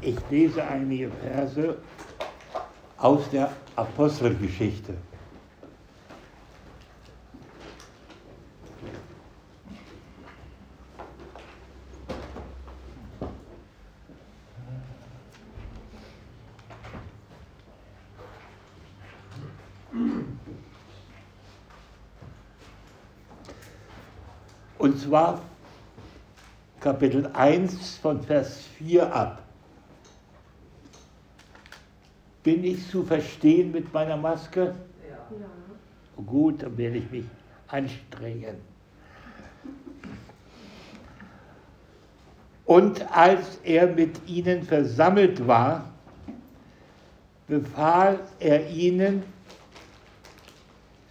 Ich lese einige Verse aus der Apostelgeschichte. Und zwar Kapitel 1 von Vers 4 ab. Bin ich zu verstehen mit meiner Maske? Ja. Gut, dann werde ich mich anstrengen. Und als er mit ihnen versammelt war, befahl er ihnen,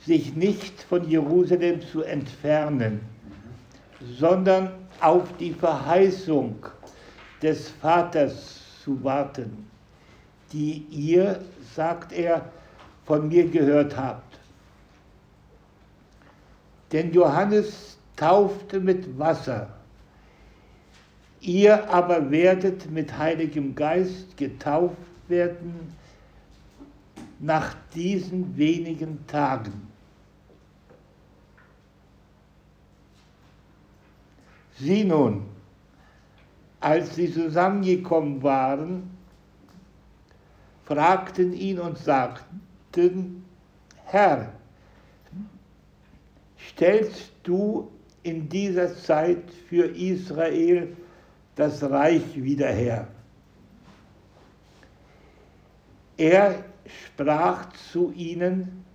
sich nicht von Jerusalem zu entfernen, sondern auf die Verheißung des Vaters zu warten, die ihr, sagt er, von mir gehört habt. Denn Johannes taufte mit Wasser, ihr aber werdet mit Heiligem Geist getauft werden nach diesen wenigen Tagen. Sie nun, als sie zusammengekommen waren, fragten ihn und sagten, Herr, stellst du in dieser Zeit für Israel das Reich wieder her? Er sprach zu ihnen,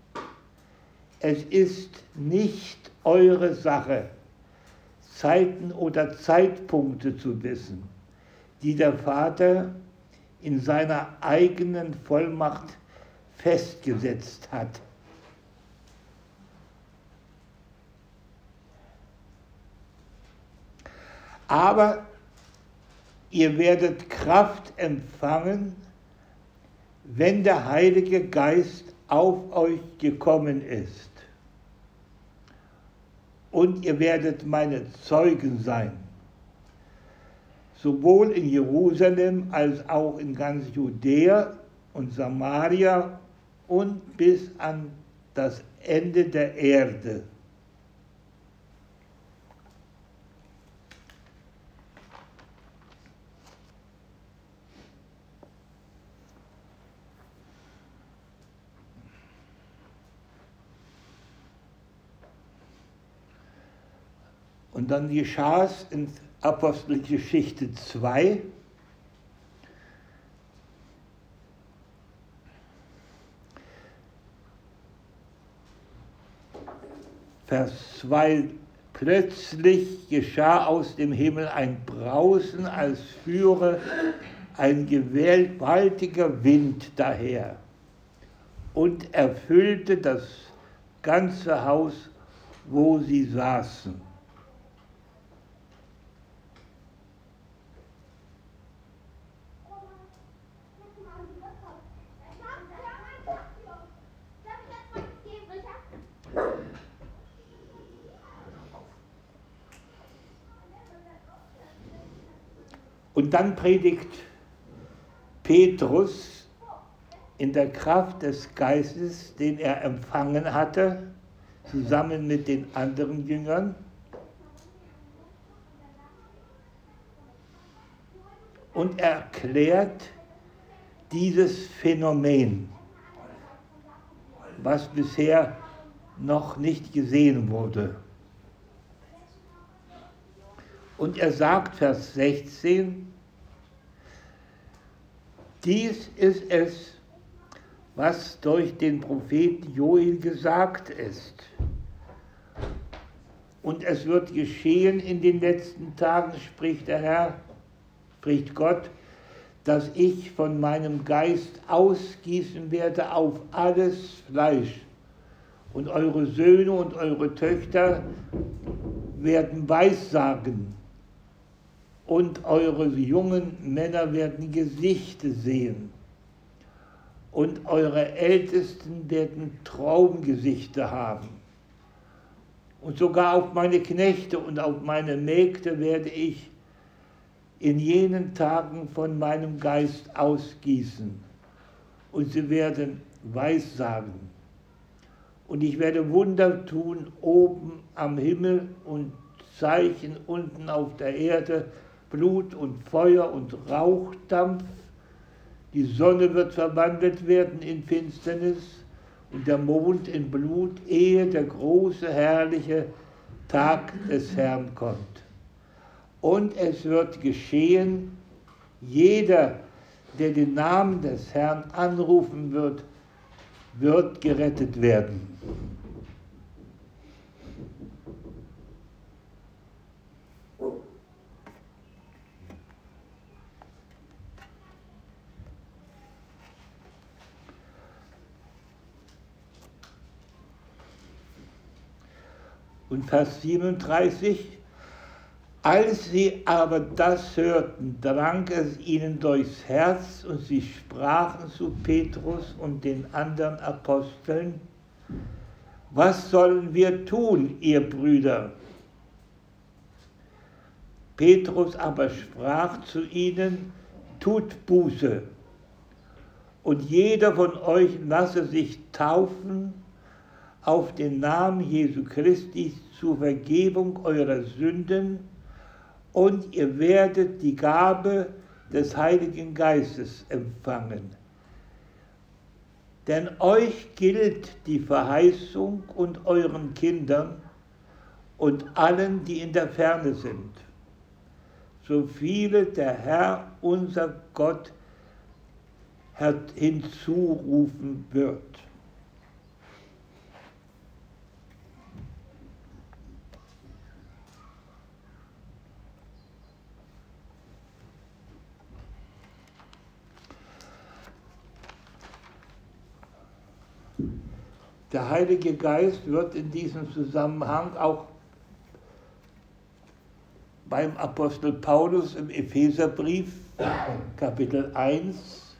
es ist nicht eure Sache, Zeiten oder Zeitpunkte zu wissen, die der Vater in seiner eigenen Vollmacht festgesetzt hat. Aber ihr werdet Kraft empfangen, wenn der Heilige Geist auf euch gekommen ist und ihr werdet meine Zeugen sein, sowohl in Jerusalem als auch in ganz Judäa und Samaria und bis an das Ende der Erde. Und dann geschah es in Apostelgeschichte 2, Vers 2, plötzlich geschah aus dem Himmel ein Brausen, als führe ein gewaltiger Wind daher und erfüllte das ganze Haus, wo sie saßen. Und dann predigt Petrus in der Kraft des Geistes, den er empfangen hatte, zusammen mit den anderen Jüngern. Und er erklärt dieses Phänomen, was bisher noch nicht gesehen wurde. Und er sagt, Vers 16, dies ist es, was durch den Propheten Joel gesagt ist. Und es wird geschehen in den letzten Tagen, spricht der Herr, spricht Gott, dass ich von meinem Geist ausgießen werde auf alles Fleisch. Und eure Söhne und eure Töchter werden Weissagen und eure jungen Männer werden Gesichter sehen und eure Ältesten werden Traumgesichter haben. Und sogar auf meine Knechte und auf meine Mägde werde ich in jenen Tagen von meinem Geist ausgießen und sie werden Weissagen. Und ich werde Wunder tun oben am Himmel und Zeichen unten auf der Erde, Blut und Feuer und Rauchdampf. Die Sonne wird verwandelt werden in Finsternis und der Mond in Blut, ehe der große, herrliche Tag des Herrn kommt. Und es wird geschehen, jeder, der den Namen des Herrn anrufen wird, wird gerettet werden. Und Vers 37, als sie aber das hörten, drang es ihnen durchs Herz und sie sprachen zu Petrus und den anderen Aposteln, was sollen wir tun, ihr Brüder? Petrus aber sprach zu ihnen, tut Buße und jeder von euch lasse sich taufen auf den Namen Jesu Christi zur Vergebung eurer Sünden und ihr werdet die Gabe des Heiligen Geistes empfangen. Denn euch gilt die Verheißung und euren Kindern und allen, die in der Ferne sind, so viele der Herr, unser Gott, hinzurufen wird. Der Heilige Geist wird in diesem Zusammenhang auch beim Apostel Paulus im Epheserbrief Kapitel 1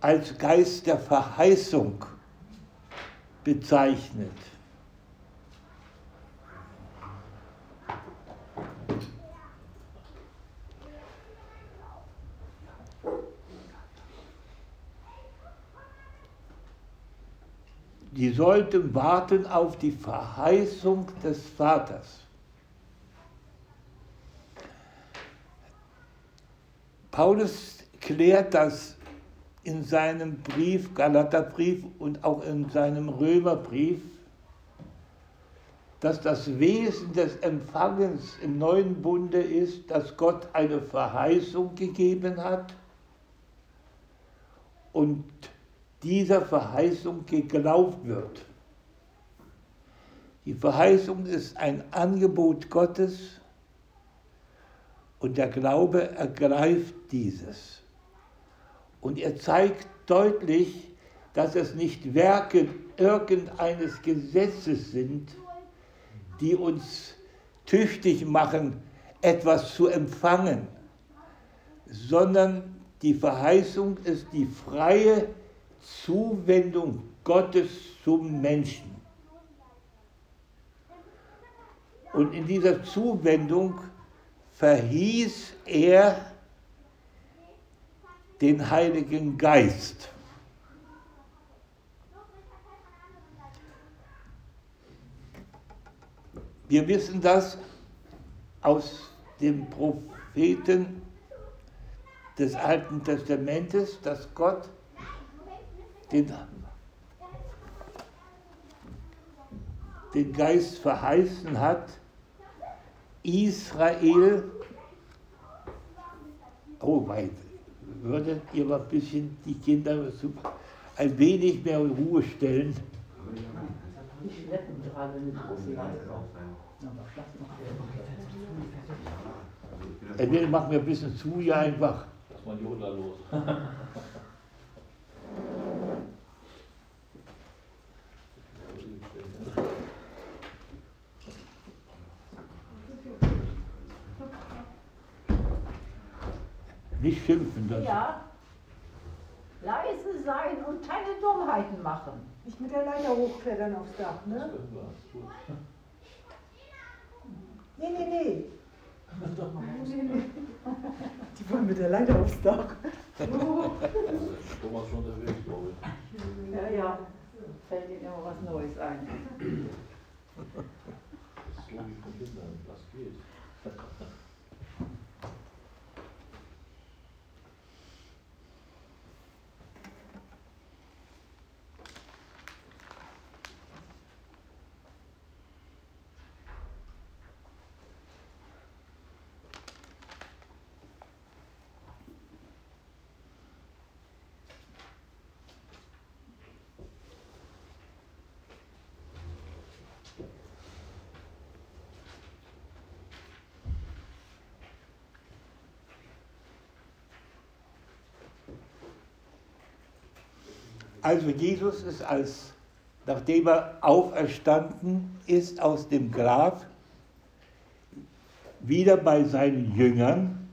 als Geist der Verheißung bezeichnet. Die sollten warten auf die Verheißung des Vaters. Paulus klärt das in seinem Brief, Galaterbrief und auch in seinem Römerbrief, dass das Wesen des Empfangens im neuen Bunde ist, dass Gott eine Verheißung gegeben hat und dieser Verheißung geglaubt wird. Die Verheißung ist ein Angebot Gottes und der Glaube ergreift dieses. Und er zeigt deutlich, dass es nicht Werke irgendeines Gesetzes sind, die uns tüchtig machen, etwas zu empfangen, sondern die Verheißung ist die freie Zuwendung Gottes zum Menschen. Und in dieser Zuwendung verhieß er den Heiligen Geist. Wir wissen das aus dem Propheten des Alten Testamentes, dass Gott den, den Geist verheißen hat, Israel, oh weit, würdet ihr mal ein bisschen die Kinder ein wenig mehr in Ruhe stellen? Ich schleppen gerade mit Entweder machen wir ein bisschen zu, ja einfach. Lass mal die Jodler los. Nicht schimpfen. Das ja. Leise sein und keine Dummheiten machen. Nicht mit der Leiter hochklettern aufs Dach, ne? Nee, nee, nee. Die wollen mit der Leiter aufs Dach. Thomas schon unterwegs, glaube ich. Ja, ja. Fällt Ihnen immer was Neues ein. Das ist so wie von Kindern, das geht. Also Jesus ist als, nachdem er auferstanden ist aus dem Grab, wieder bei seinen Jüngern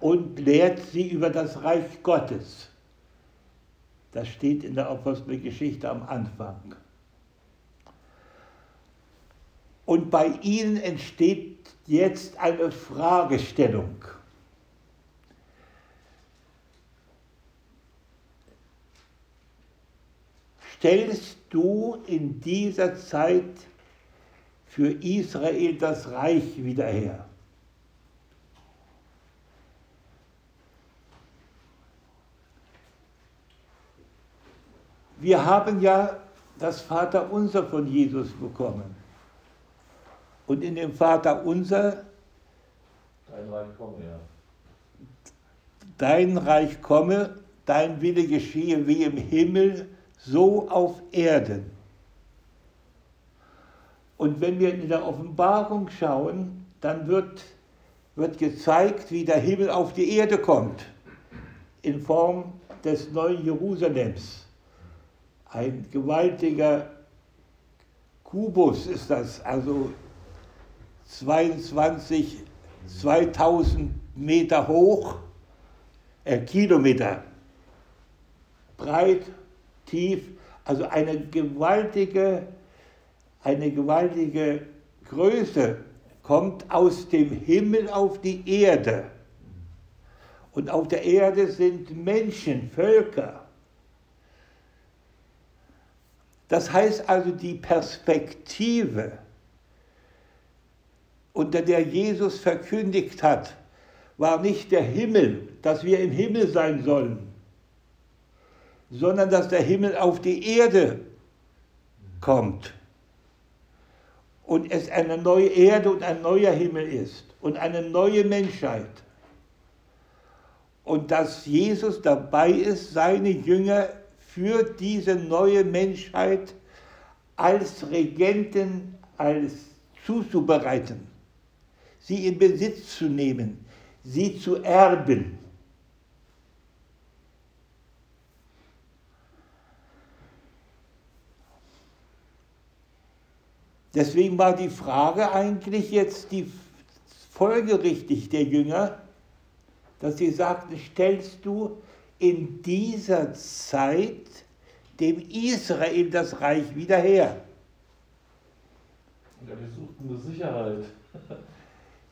und lehrt sie über das Reich Gottes. Das steht in der Apostelgeschichte am Anfang. Und bei ihnen entsteht jetzt eine Fragestellung. Stellst du in dieser Zeit für Israel das Reich wieder her? Wir haben ja das Vaterunser von Jesus bekommen. Und in dem Vaterunser, Dein Reich komme, ja. dein Reich komme, dein Wille geschehe wie im Himmel, so auf Erden. Und wenn wir in der Offenbarung schauen, dann wird, wird gezeigt, wie der Himmel auf die Erde kommt, in Form des neuen Jerusalems. Ein gewaltiger Kubus ist das, also 22, 2000 Meter hoch, äh, Kilometer breit tief, also eine gewaltige, eine gewaltige Größe kommt aus dem Himmel auf die Erde. Und auf der Erde sind Menschen, Völker. Das heißt also, die Perspektive, unter der Jesus verkündigt hat, war nicht der Himmel, dass wir im Himmel sein sollen, sondern dass der Himmel auf die Erde kommt und es eine neue Erde und ein neuer Himmel ist und eine neue Menschheit. Und dass Jesus dabei ist, seine Jünger für diese neue Menschheit als Regenten, als zuzubereiten, sie in Besitz zu nehmen, sie zu erben. Deswegen war die Frage eigentlich jetzt die folgerichtig der Jünger, dass sie sagten, stellst du in dieser Zeit dem Israel das Reich wieder her? Ja, die suchten eine Sicherheit.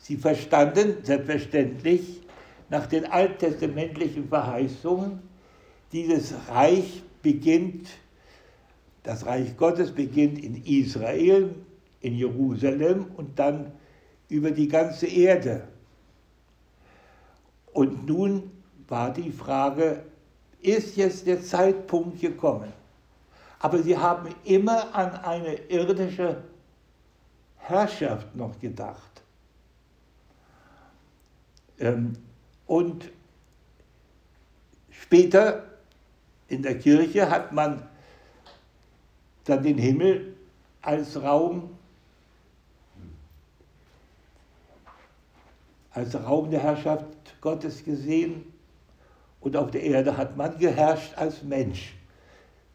Sie verstanden selbstverständlich nach den alttestamentlichen Verheißungen, dieses Reich beginnt, das Reich Gottes beginnt in Israel, in Jerusalem und dann über die ganze Erde. Und nun war die Frage, ist jetzt der Zeitpunkt gekommen? Aber sie haben immer an eine irdische Herrschaft noch gedacht. Ähm, und später in der Kirche hat man dann den Himmel als Raum als Raum der Herrschaft Gottes gesehen und auf der Erde hat man geherrscht als Mensch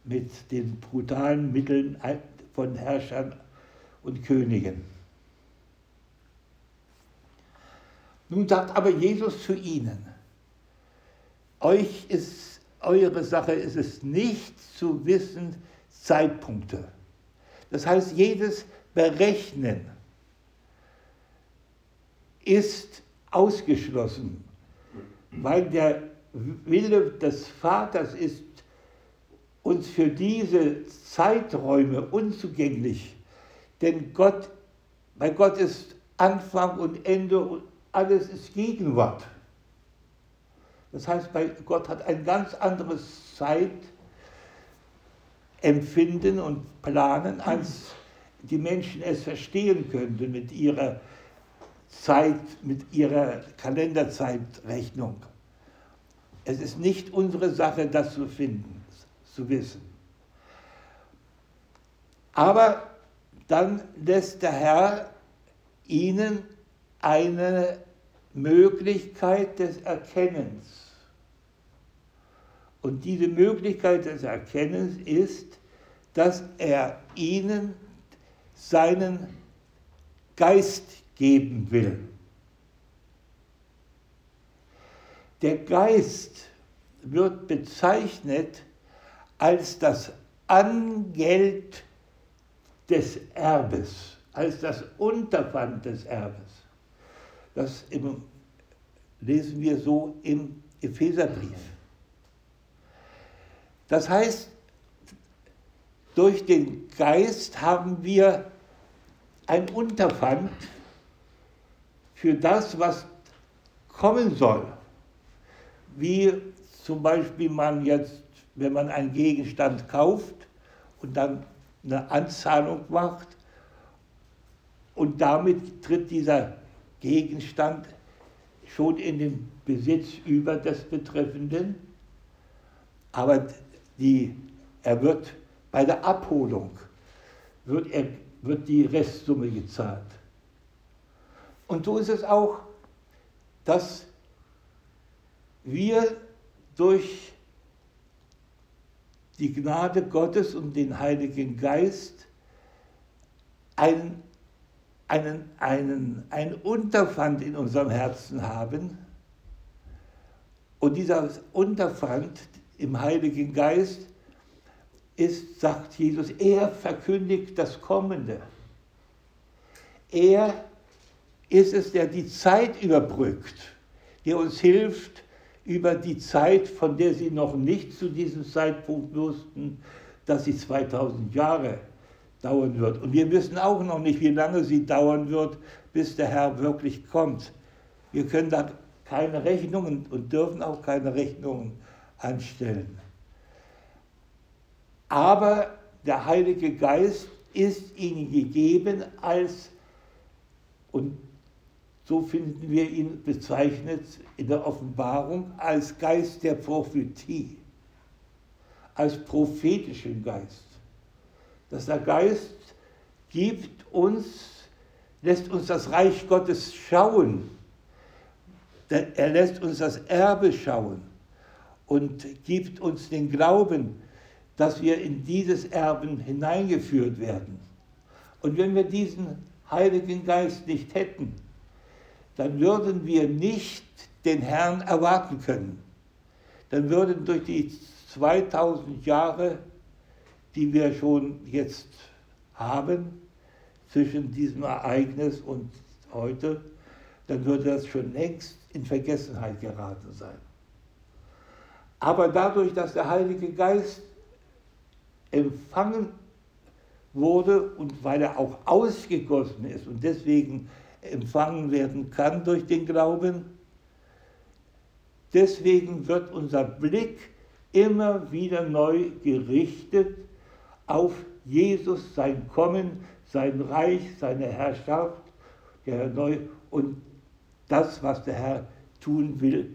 mit den brutalen Mitteln von Herrschern und Königen. Nun sagt aber Jesus zu ihnen, euch ist, eure Sache ist es nicht zu wissen Zeitpunkte. Das heißt, jedes Berechnen ist ausgeschlossen, weil der Wille des Vaters ist uns für diese Zeiträume unzugänglich. Denn Gott, bei Gott ist Anfang und Ende und alles ist Gegenwart. Das heißt, bei Gott hat ein ganz anderes Zeitempfinden und Planen, als die Menschen es verstehen könnten mit ihrer Zeit, mit ihrer Kalenderzeitrechnung. Es ist nicht unsere Sache, das zu finden, zu wissen. Aber dann lässt der Herr ihnen eine Möglichkeit des Erkennens. Und diese Möglichkeit des Erkennens ist, dass er ihnen seinen Geist geben will. Der Geist wird bezeichnet als das Angeld des Erbes, als das Unterpfand des Erbes. Das im, lesen wir so im Epheserbrief. Das heißt, durch den Geist haben wir ein Unterpfand für das, was kommen soll. Wie zum Beispiel man jetzt, wenn man einen Gegenstand kauft und dann eine Anzahlung macht und damit tritt dieser Gegenstand schon in den Besitz über des Betreffenden, aber die, er wird bei der Abholung wird, er, wird die Restsumme gezahlt. Und so ist es auch, dass wir durch die Gnade Gottes und den Heiligen Geist einen, einen, einen, einen Unterpfand in unserem Herzen haben. Und dieser Unterpfand im Heiligen Geist ist, sagt Jesus, er verkündigt das Kommende. Er ist es, der die Zeit überbrückt, der uns hilft, über die Zeit, von der sie noch nicht zu diesem Zeitpunkt wussten, dass sie 2000 Jahre dauern wird. Und wir wissen auch noch nicht, wie lange sie dauern wird, bis der Herr wirklich kommt. Wir können da keine Rechnungen und dürfen auch keine Rechnungen anstellen. Aber der Heilige Geist ist ihnen gegeben als, und so finden wir ihn bezeichnet in der Offenbarung, als Geist der Prophetie, als prophetischen Geist. Dass der Geist gibt uns, lässt uns das Reich Gottes schauen. Er lässt uns das Erbe schauen und gibt uns den Glauben, dass wir in dieses Erben hineingeführt werden. Und wenn wir diesen Heiligen Geist nicht hätten, dann würden wir nicht den Herrn erwarten können. Dann würden durch die 2000 Jahre, die wir schon jetzt haben, zwischen diesem Ereignis und heute, dann würde das schon längst in Vergessenheit geraten sein. Aber dadurch, dass der Heilige Geist empfangen wurde und weil er auch ausgegossen ist und deswegen empfangen werden kann durch den Glauben, deswegen wird unser Blick immer wieder neu gerichtet auf Jesus, sein Kommen, sein Reich, seine Herrschaft, der Herr neu und das, was der Herr tun will.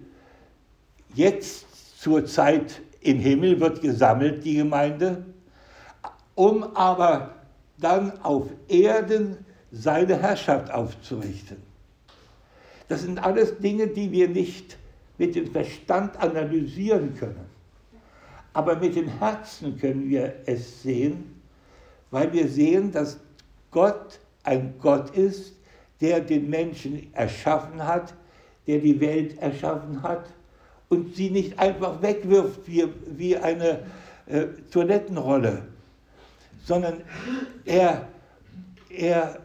Jetzt zur Zeit im Himmel wird gesammelt, die Gemeinde, um aber dann auf Erden seine Herrschaft aufzurichten. Das sind alles Dinge, die wir nicht mit dem Verstand analysieren können. Aber mit dem Herzen können wir es sehen, weil wir sehen, dass Gott ein Gott ist, der den Menschen erschaffen hat, der die Welt erschaffen hat und sie nicht einfach wegwirft wie, wie eine äh, Toilettenrolle, sondern er, er,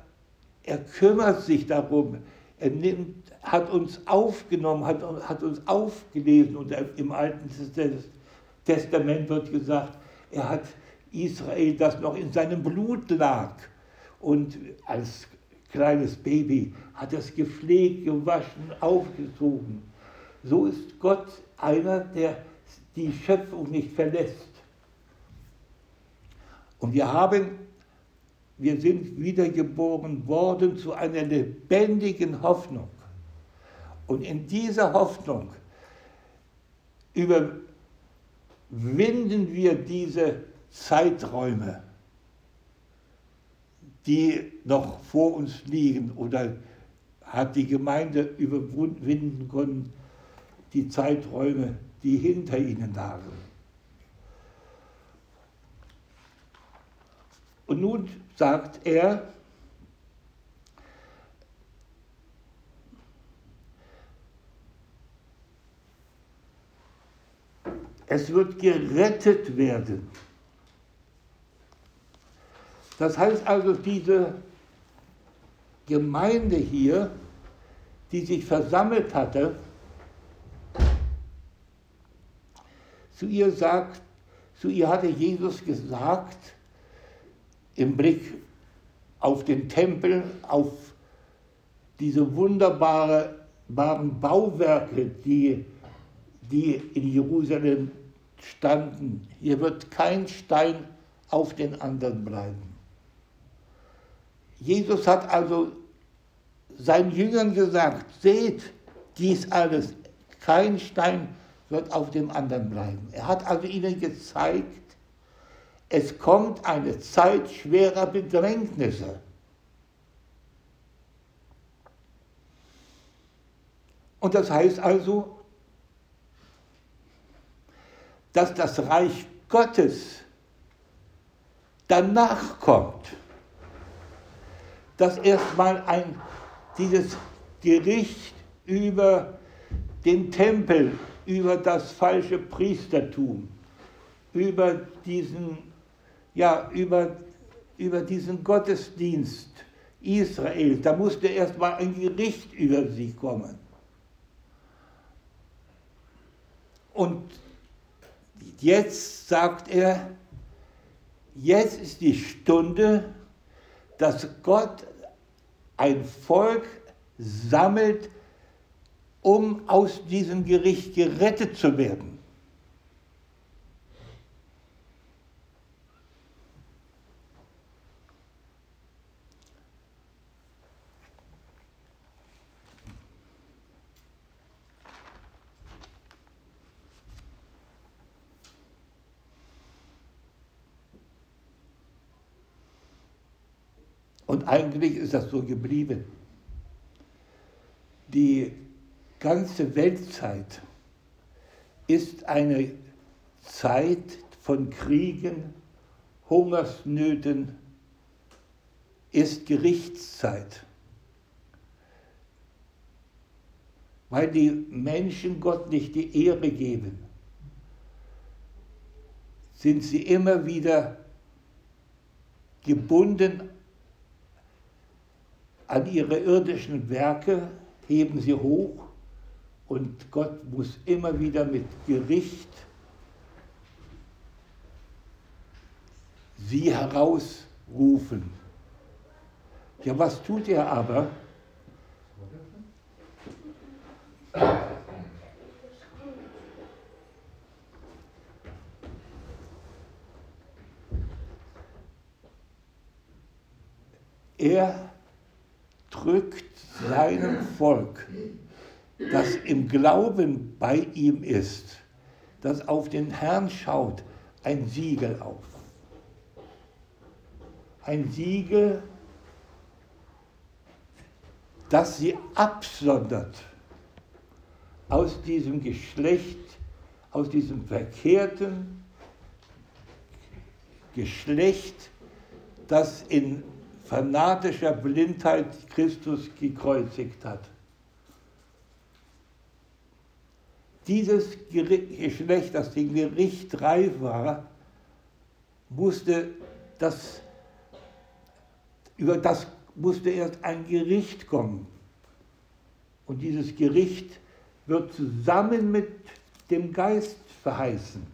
er kümmert sich darum, Er nimmt, hat uns aufgenommen, hat, hat uns aufgelesen und im Alten Testament wird gesagt, er hat Israel, das noch in seinem Blut lag. Und als kleines Baby hat es gepflegt, gewaschen, aufgezogen. So ist Gott einer, der die Schöpfung nicht verlässt. Und wir haben, wir sind wiedergeboren worden zu einer lebendigen Hoffnung. Und in dieser Hoffnung überwinden wir diese Zeiträume, die noch vor uns liegen oder hat die Gemeinde überwinden können, die Zeiträume, die hinter ihnen lagen. Und nun sagt er, es wird gerettet werden. Das heißt also, diese Gemeinde hier, die sich versammelt hatte, zu ihr sagt, zu ihr hatte Jesus gesagt, im Blick auf den Tempel, auf diese wunderbaren Bauwerke, die, die in Jerusalem standen. Hier wird kein Stein auf den anderen bleiben. Jesus hat also seinen Jüngern gesagt, seht dies alles, kein Stein wird auf dem anderen bleiben. Er hat also ihnen gezeigt, es kommt eine Zeit schwerer Bedrängnisse. Und das heißt also, dass das Reich Gottes danach kommt dass erstmal ein, dieses Gericht über den Tempel, über das falsche Priestertum, über diesen, ja, über, über diesen Gottesdienst Israel, da musste erstmal ein Gericht über sie kommen. Und jetzt sagt er, jetzt ist die Stunde, dass Gott ein Volk sammelt, um aus diesem Gericht gerettet zu werden. Und eigentlich ist das so geblieben. Die ganze Weltzeit ist eine Zeit von Kriegen, Hungersnöten, ist Gerichtszeit. Weil die Menschen Gott nicht die Ehre geben, sind sie immer wieder gebunden an ihre irdischen Werke, heben sie hoch und Gott muss immer wieder mit Gericht sie herausrufen. Ja, was tut er aber? Er drückt seinem Volk, das im Glauben bei ihm ist, das auf den Herrn schaut, ein Siegel auf. Ein Siegel, das sie absondert aus diesem Geschlecht, aus diesem verkehrten Geschlecht, das in fanatischer Blindheit Christus gekreuzigt hat. Dieses Geschlecht, das dem Gericht reif war, musste das, über das musste erst ein Gericht kommen. Und dieses Gericht wird zusammen mit dem Geist verheißen.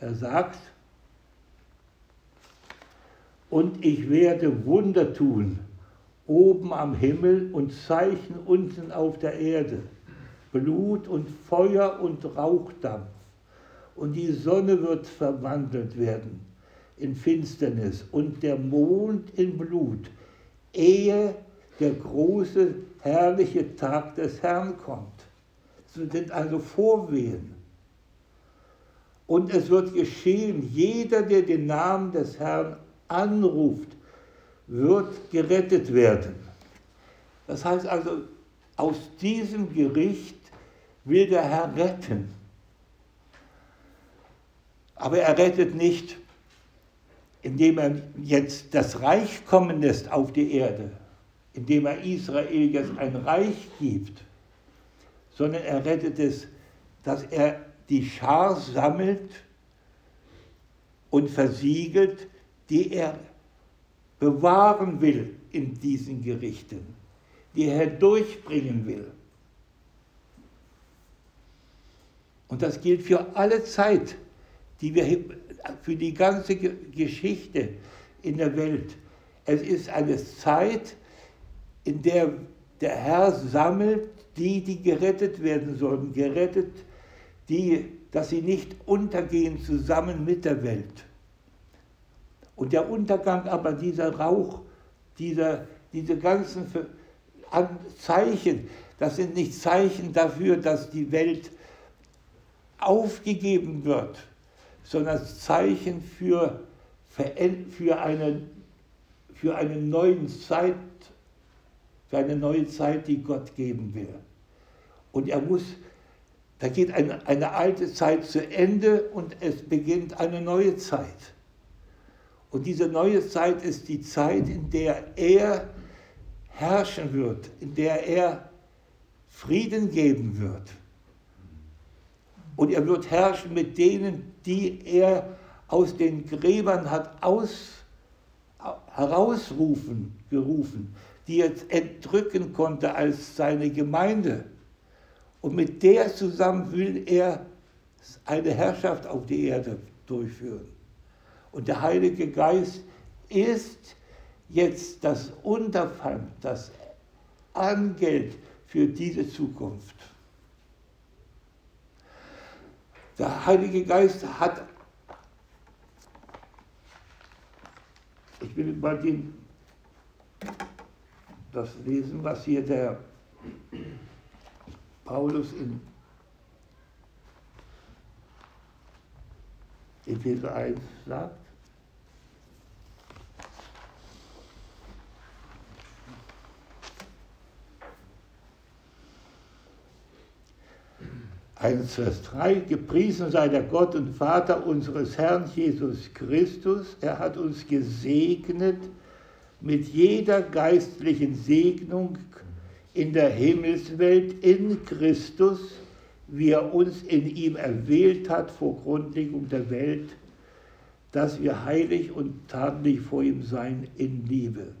Er sagt, und ich werde Wunder tun, oben am Himmel und Zeichen unten auf der Erde, Blut und Feuer und Rauchdampf. Und die Sonne wird verwandelt werden in Finsternis und der Mond in Blut, ehe der große, herrliche Tag des Herrn kommt. Das sind also Vorwehen. Und es wird geschehen, jeder, der den Namen des Herrn anruft, wird gerettet werden. Das heißt also, aus diesem Gericht will der Herr retten. Aber er rettet nicht, indem er jetzt das Reich kommen lässt auf die Erde, indem er Israel jetzt ein Reich gibt, sondern er rettet es, dass er die Schar sammelt und versiegelt, die er bewahren will in diesen Gerichten, die er durchbringen will. Und das gilt für alle Zeit, die wir für die ganze Geschichte in der Welt. Es ist eine Zeit, in der der Herr sammelt die, die gerettet werden sollen, gerettet die, dass sie nicht untergehen zusammen mit der Welt. Und der Untergang aber dieser Rauch, dieser, diese ganzen Zeichen, das sind nicht Zeichen dafür, dass die Welt aufgegeben wird, sondern Zeichen für, für, eine, für eine neue Zeit, für eine neue Zeit, die Gott geben will. Und er muss da geht eine, eine alte Zeit zu Ende und es beginnt eine neue Zeit. Und diese neue Zeit ist die Zeit, in der er herrschen wird, in der er Frieden geben wird. Und er wird herrschen mit denen, die er aus den Gräbern hat aus, herausrufen, gerufen, die er entrücken konnte als seine Gemeinde. Und mit der zusammen will er eine Herrschaft auf die Erde durchführen. Und der Heilige Geist ist jetzt das Unterpfand, das Angeld für diese Zukunft. Der Heilige Geist hat, ich will mal den, das lesen, was hier der Paulus in Epheser 1 sagt. Eins, Vers 3, gepriesen sei der Gott und Vater unseres Herrn Jesus Christus. Er hat uns gesegnet mit jeder geistlichen Segnung in der Himmelswelt in Christus, wie er uns in ihm erwählt hat vor Grundlegung der Welt, dass wir heilig und tadellich vor ihm sein in Liebe.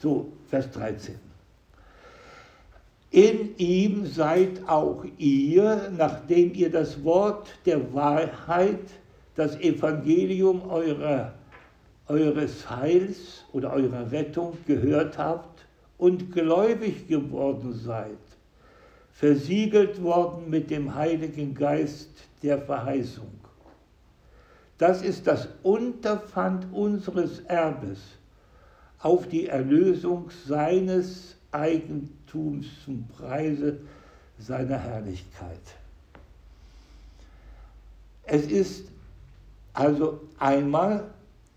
So, Vers 13. In ihm seid auch ihr, nachdem ihr das Wort der Wahrheit, das Evangelium eurer, eures Heils oder eurer Rettung gehört habt und gläubig geworden seid, versiegelt worden mit dem Heiligen Geist der Verheißung. Das ist das Unterpfand unseres Erbes auf die Erlösung seines Eigentums zum Preise seiner Herrlichkeit. Es ist also einmal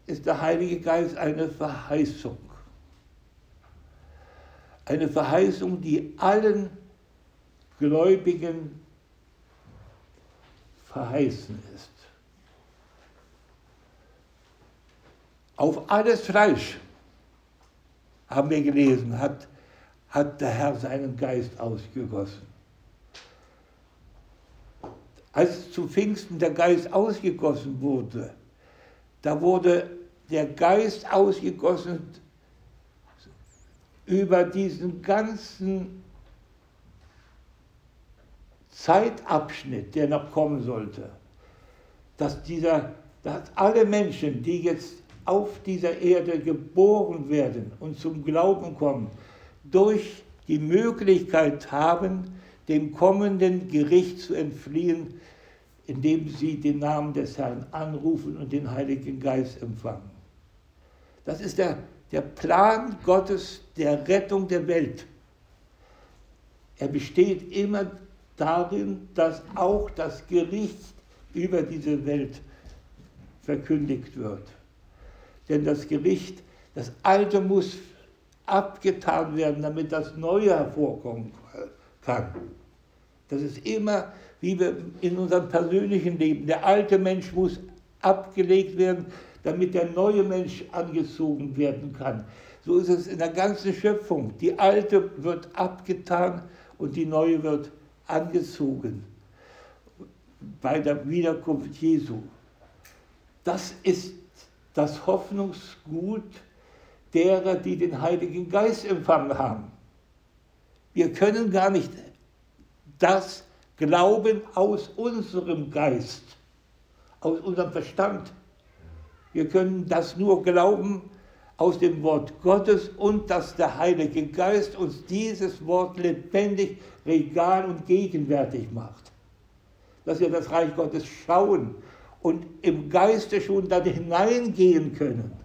ist der Heilige Geist eine Verheißung. Eine Verheißung, die allen Gläubigen verheißen ist. Auf alles Fleisch, haben wir gelesen, hat, hat der Herr seinen Geist ausgegossen. Als zu Pfingsten der Geist ausgegossen wurde, da wurde der Geist ausgegossen über diesen ganzen Zeitabschnitt, der noch kommen sollte, dass, dieser, dass alle Menschen, die jetzt auf dieser Erde geboren werden und zum Glauben kommen, durch die Möglichkeit haben, dem kommenden Gericht zu entfliehen, indem sie den Namen des Herrn anrufen und den Heiligen Geist empfangen. Das ist der, der Plan Gottes der Rettung der Welt. Er besteht immer darin, dass auch das Gericht über diese Welt verkündigt wird. Denn das Gericht, das Alte muss abgetan werden, damit das Neue hervorkommen kann. Das ist immer, wie wir in unserem persönlichen Leben, der alte Mensch muss abgelegt werden, damit der neue Mensch angezogen werden kann. So ist es in der ganzen Schöpfung. Die alte wird abgetan und die neue wird angezogen bei der Wiederkunft Jesu. Das ist das Hoffnungsgut derer, die den Heiligen Geist empfangen haben. Wir können gar nicht das glauben aus unserem Geist, aus unserem Verstand. Wir können das nur glauben aus dem Wort Gottes und dass der Heilige Geist uns dieses Wort lebendig, regal und gegenwärtig macht. Dass wir das Reich Gottes schauen und im Geiste schon da hineingehen können.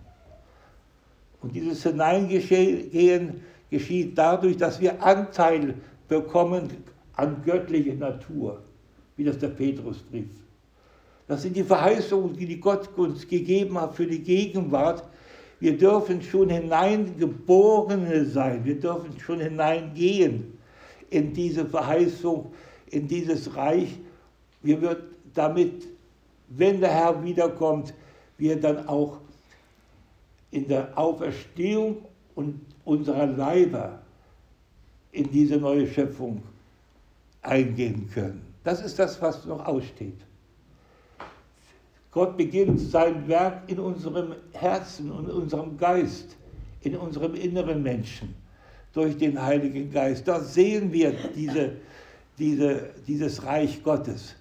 Und dieses Hineingehen geschieht dadurch, dass wir Anteil bekommen an göttlicher Natur, wie das der Petrusbrief. Das sind die Verheißungen, die Gott uns gegeben hat für die Gegenwart. Wir dürfen schon Hineingeborene sein, wir dürfen schon hineingehen in diese Verheißung, in dieses Reich. Wir wird damit, wenn der Herr wiederkommt, wir dann auch in der Auferstehung und unserer Leiber in diese neue Schöpfung eingehen können. Das ist das, was noch aussteht. Gott beginnt sein Werk in unserem Herzen und in unserem Geist, in unserem inneren Menschen durch den Heiligen Geist. Da sehen wir diese, diese, dieses Reich Gottes.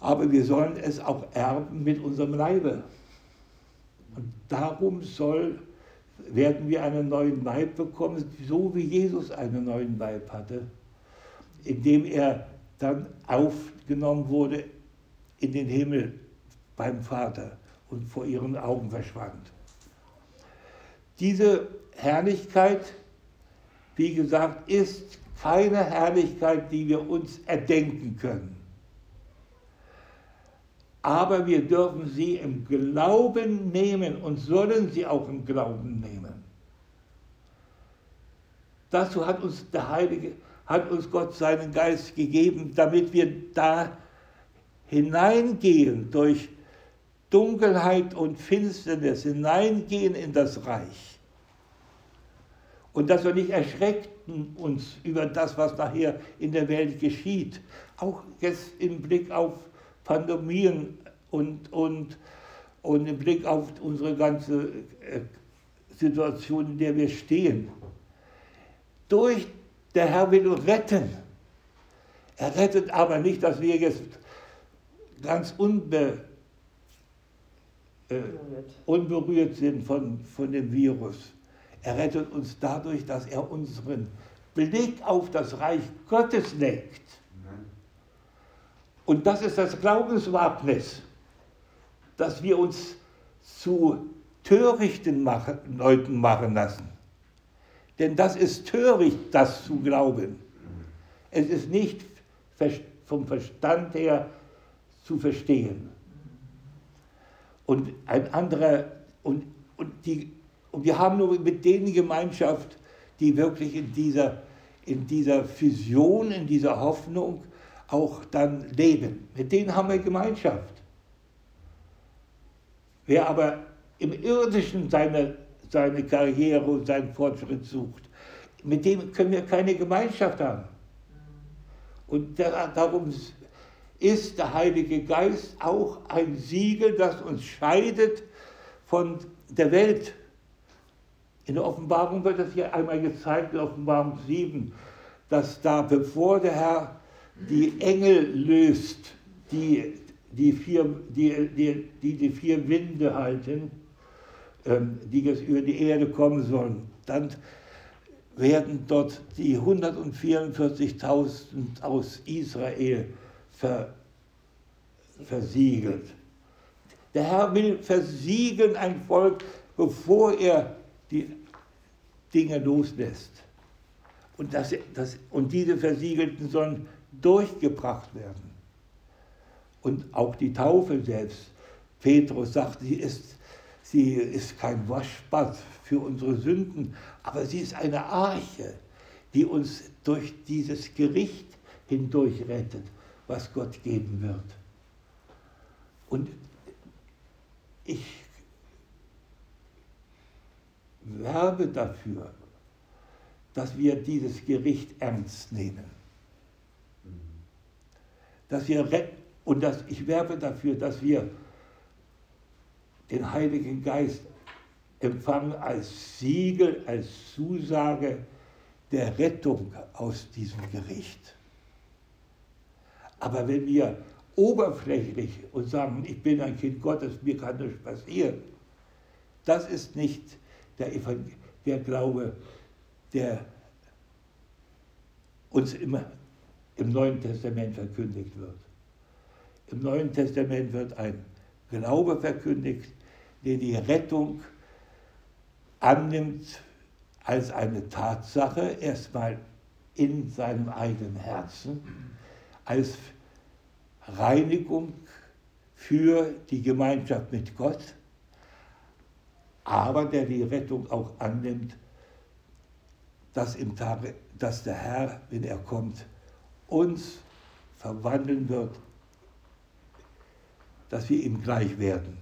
Aber wir sollen es auch erben mit unserem Leibe. Und darum soll, werden wir einen neuen Leib bekommen, so wie Jesus einen neuen Leib hatte, indem er dann aufgenommen wurde in den Himmel beim Vater und vor ihren Augen verschwand. Diese Herrlichkeit, wie gesagt, ist keine Herrlichkeit, die wir uns erdenken können. Aber wir dürfen sie im Glauben nehmen und sollen sie auch im Glauben nehmen. Dazu hat uns der Heilige, hat uns Gott seinen Geist gegeben, damit wir da hineingehen durch Dunkelheit und Finsternis, hineingehen in das Reich. Und dass wir nicht erschreckten uns über das, was nachher in der Welt geschieht. Auch jetzt im Blick auf Pandemien und, und, und im Blick auf unsere ganze äh, Situation, in der wir stehen. Durch der Herr will uns retten. Er rettet aber nicht, dass wir jetzt ganz unbe, äh, unberührt sind von, von dem Virus. Er rettet uns dadurch, dass er unseren Blick auf das Reich Gottes legt. Und das ist das Glaubenswagnis, dass wir uns zu törichten machen, Leuten machen lassen. Denn das ist töricht, das zu glauben. Es ist nicht vom Verstand her zu verstehen. Und ein anderer, und, und, die, und wir haben nur mit denen Gemeinschaft, die wirklich in dieser, in dieser Vision, in dieser Hoffnung auch dann leben. Mit denen haben wir Gemeinschaft. Wer aber im irdischen seine, seine Karriere und seinen Fortschritt sucht, mit dem können wir keine Gemeinschaft haben. Und darum ist der Heilige Geist auch ein Siegel, das uns scheidet von der Welt. In der Offenbarung wird das hier einmal gezeigt, in Offenbarung 7, dass da, bevor der Herr die Engel löst, die die vier, die, die, die, die vier Winde halten, ähm, die jetzt über die Erde kommen sollen, dann werden dort die 144.000 aus Israel ver, versiegelt. Der Herr will versiegeln ein Volk, bevor er die Dinge loslässt. Und, das, das, und diese Versiegelten sollen durchgebracht werden. Und auch die Taufe selbst. Petrus sagt, sie ist, sie ist kein Waschbad für unsere Sünden, aber sie ist eine Arche, die uns durch dieses Gericht hindurch rettet, was Gott geben wird. Und ich werbe dafür, dass wir dieses Gericht ernst nehmen. Dass wir und dass ich werbe dafür, dass wir den Heiligen Geist empfangen als Siegel, als Zusage der Rettung aus diesem Gericht. Aber wenn wir oberflächlich und sagen, ich bin ein Kind Gottes, mir kann nichts passieren, das ist nicht der, der Glaube, der uns immer im Neuen Testament verkündigt wird. Im Neuen Testament wird ein Glaube verkündigt, der die Rettung annimmt als eine Tatsache, erstmal in seinem eigenen Herzen, als Reinigung für die Gemeinschaft mit Gott, aber der die Rettung auch annimmt, dass, im Tage, dass der Herr, wenn er kommt, uns verwandeln wird, dass wir ihm gleich werden.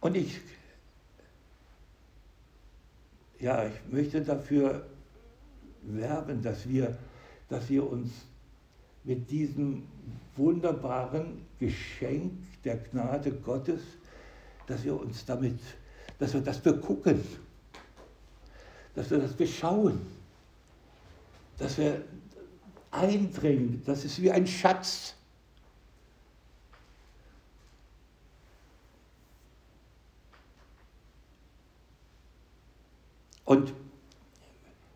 Und ich, ja, ich möchte dafür werben, dass wir, dass wir uns mit diesem wunderbaren Geschenk der Gnade Gottes, dass wir uns damit, dass wir das begucken, dass wir das beschauen, dass wir eindringen, das ist wie ein Schatz. Und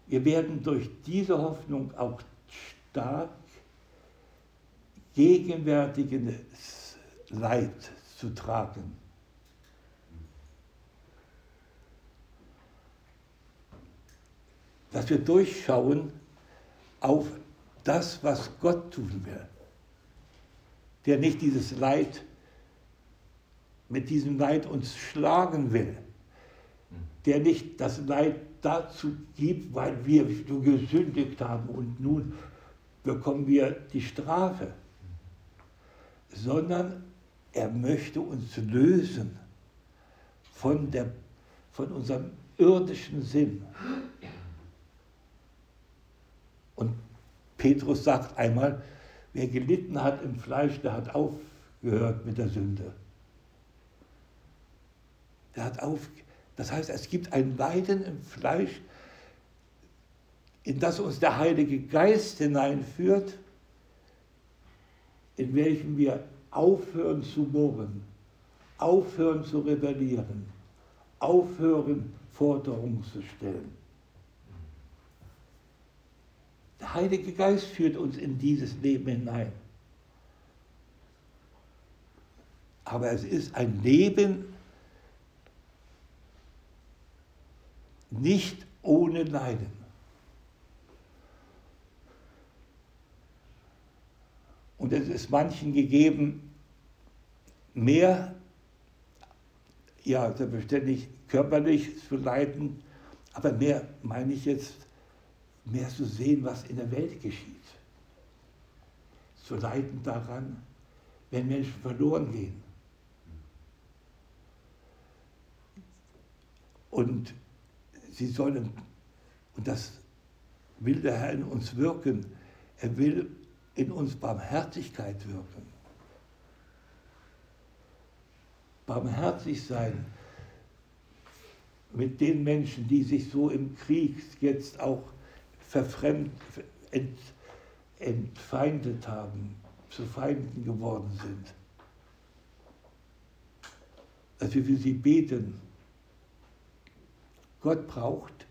wir werden durch diese Hoffnung auch stark gegenwärtiges Leid zu tragen. Dass wir durchschauen auf das, was Gott tun will, der nicht dieses Leid, mit diesem Leid uns schlagen will, der nicht das Leid dazu gibt, weil wir so gesündigt haben und nun bekommen wir die Strafe, sondern er möchte uns lösen von, der, von unserem irdischen Sinn. Und Petrus sagt einmal, wer gelitten hat im Fleisch, der hat aufgehört mit der Sünde. Der hat aufgehört das heißt, es gibt ein Leiden im Fleisch, in das uns der Heilige Geist hineinführt, in welchem wir aufhören zu murren, aufhören zu rebellieren, aufhören Forderungen zu stellen. Der Heilige Geist führt uns in dieses Leben hinein. Aber es ist ein Leben nicht ohne Leiden. Und es ist manchen gegeben, mehr, ja, selbstverständlich körperlich zu leiden, aber mehr meine ich jetzt mehr zu sehen, was in der Welt geschieht. Zu leiden daran, wenn Menschen verloren gehen. Und sie sollen, und das will der Herr in uns wirken, er will in uns Barmherzigkeit wirken. Barmherzig sein mit den Menschen, die sich so im Krieg jetzt auch verfremd, ent, entfeindet haben, zu Feinden geworden sind. Dass wir für sie beten. Gott braucht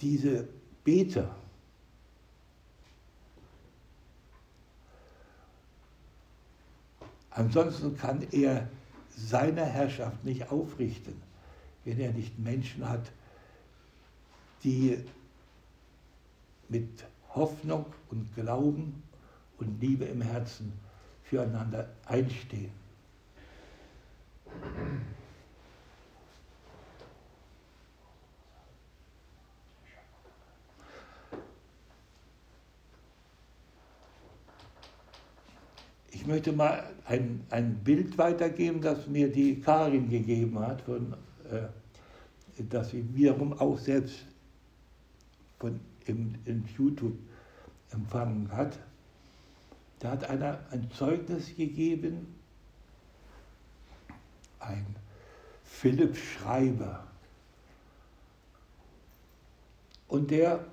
diese Beter. Ansonsten kann er seine Herrschaft nicht aufrichten, wenn er nicht Menschen hat, die mit Hoffnung und Glauben und Liebe im Herzen füreinander einstehen. Ich möchte mal ein, ein Bild weitergeben, das mir die Karin gegeben hat, von, äh, das sie wiederum auch selbst von, im, im YouTube empfangen hat. Da hat einer ein Zeugnis gegeben, ein Philipp Schreiber. Und der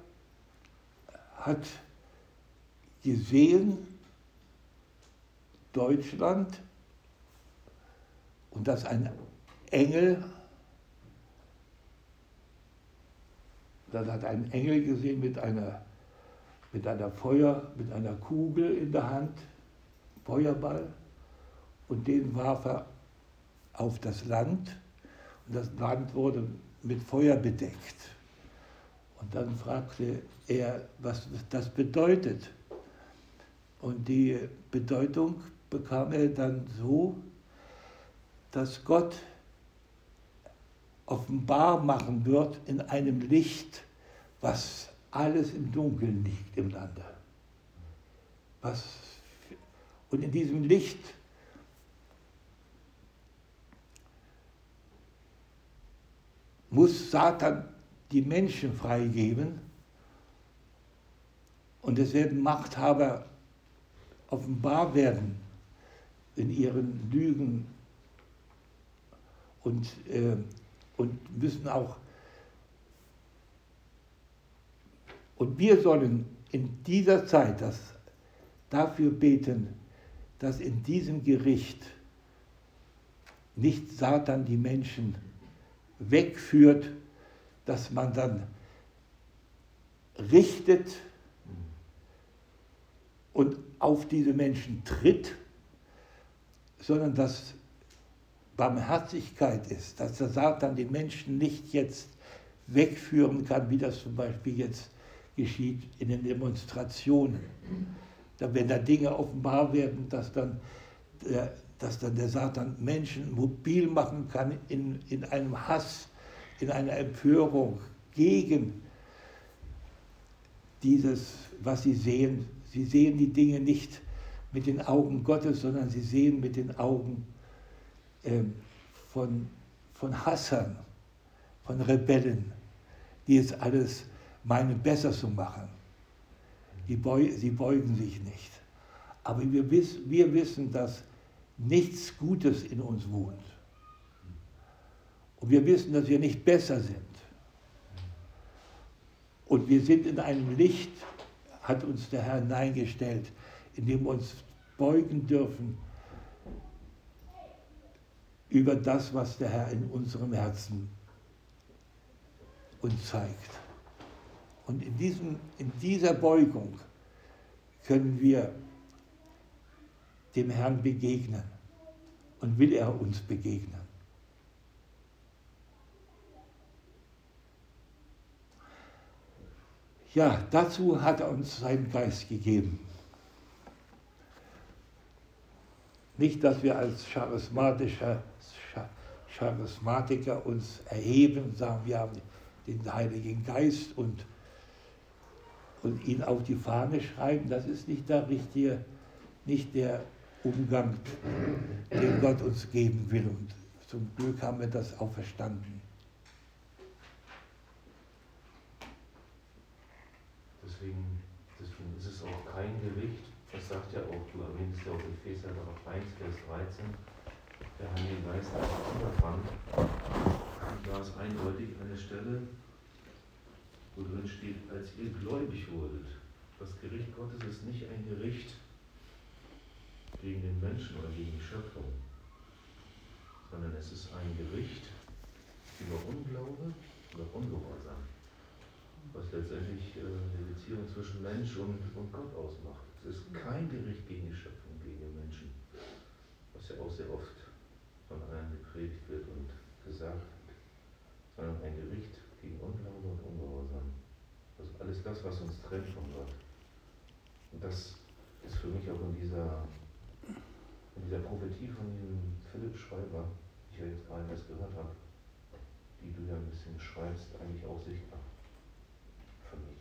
hat gesehen, Deutschland und dass ein Engel, dann hat ein Engel gesehen mit einer, mit einer Feuer, mit einer Kugel in der Hand, Feuerball, und den warf er auf das Land und das Land wurde mit Feuer bedeckt. Und dann fragte er, was das bedeutet. Und die Bedeutung bekam er dann so, dass Gott offenbar machen wird in einem Licht, was alles im Dunkeln liegt im Lande. Was, und in diesem Licht muss Satan die Menschen freigeben und es werden Machthaber offenbar werden in ihren Lügen und, äh, und müssen auch, und wir sollen in dieser Zeit das, dafür beten, dass in diesem Gericht nicht Satan die Menschen wegführt, dass man dann richtet und auf diese Menschen tritt sondern dass Barmherzigkeit ist, dass der Satan die Menschen nicht jetzt wegführen kann, wie das zum Beispiel jetzt geschieht in den Demonstrationen. Wenn da Dinge offenbar werden, dass dann der, dass dann der Satan Menschen mobil machen kann in, in einem Hass, in einer Empörung gegen dieses, was sie sehen. Sie sehen die Dinge nicht mit den Augen Gottes, sondern sie sehen mit den Augen äh, von, von Hassern, von Rebellen, die es alles meinen, besser zu machen. Beu sie beugen sich nicht. Aber wir, wiss wir wissen, dass nichts Gutes in uns wohnt. Und wir wissen, dass wir nicht besser sind. Und wir sind in einem Licht, hat uns der Herr hineingestellt, indem wir uns beugen dürfen über das, was der Herr in unserem Herzen uns zeigt. Und in, diesem, in dieser Beugung können wir dem Herrn begegnen und will er uns begegnen. Ja, dazu hat er uns seinen Geist gegeben. Nicht, dass wir als charismatischer, Charismatiker uns erheben, sagen, wir haben den Heiligen Geist und und ihn auf die Fahne schreiben, das ist nicht der richtige, nicht der Umgang, den Gott uns geben will. Und zum Glück haben wir das auch verstanden. Deswegen, deswegen ist es auch kein Gericht. Das sagt ja auch, du erwähnst ja auch Epheser 1, Vers 13, der Heilige Geist hat angefangen. Und da ist eindeutig eine Stelle, wo drin steht, als ihr gläubig wurdet. Das Gericht Gottes ist nicht ein Gericht gegen den Menschen oder gegen die Schöpfung, sondern es ist ein Gericht über Unglaube oder Ungehorsam, was letztendlich äh, die Beziehung zwischen Mensch und, und Gott ausmacht. Es ist kein Gericht gegen die Schöpfung, gegen den Menschen, was ja auch sehr oft von anderen gepredigt wird und gesagt wird, sondern ein Gericht gegen Unglaube und Ungehorsam. Also alles das, was uns trennt von Gott. Und das ist für mich auch in dieser, in dieser Prophetie von diesem Philipp Schreiber, die ich ja jetzt gerade erst gehört habe, die du ja ein bisschen schreibst, eigentlich auch sichtbar für mich.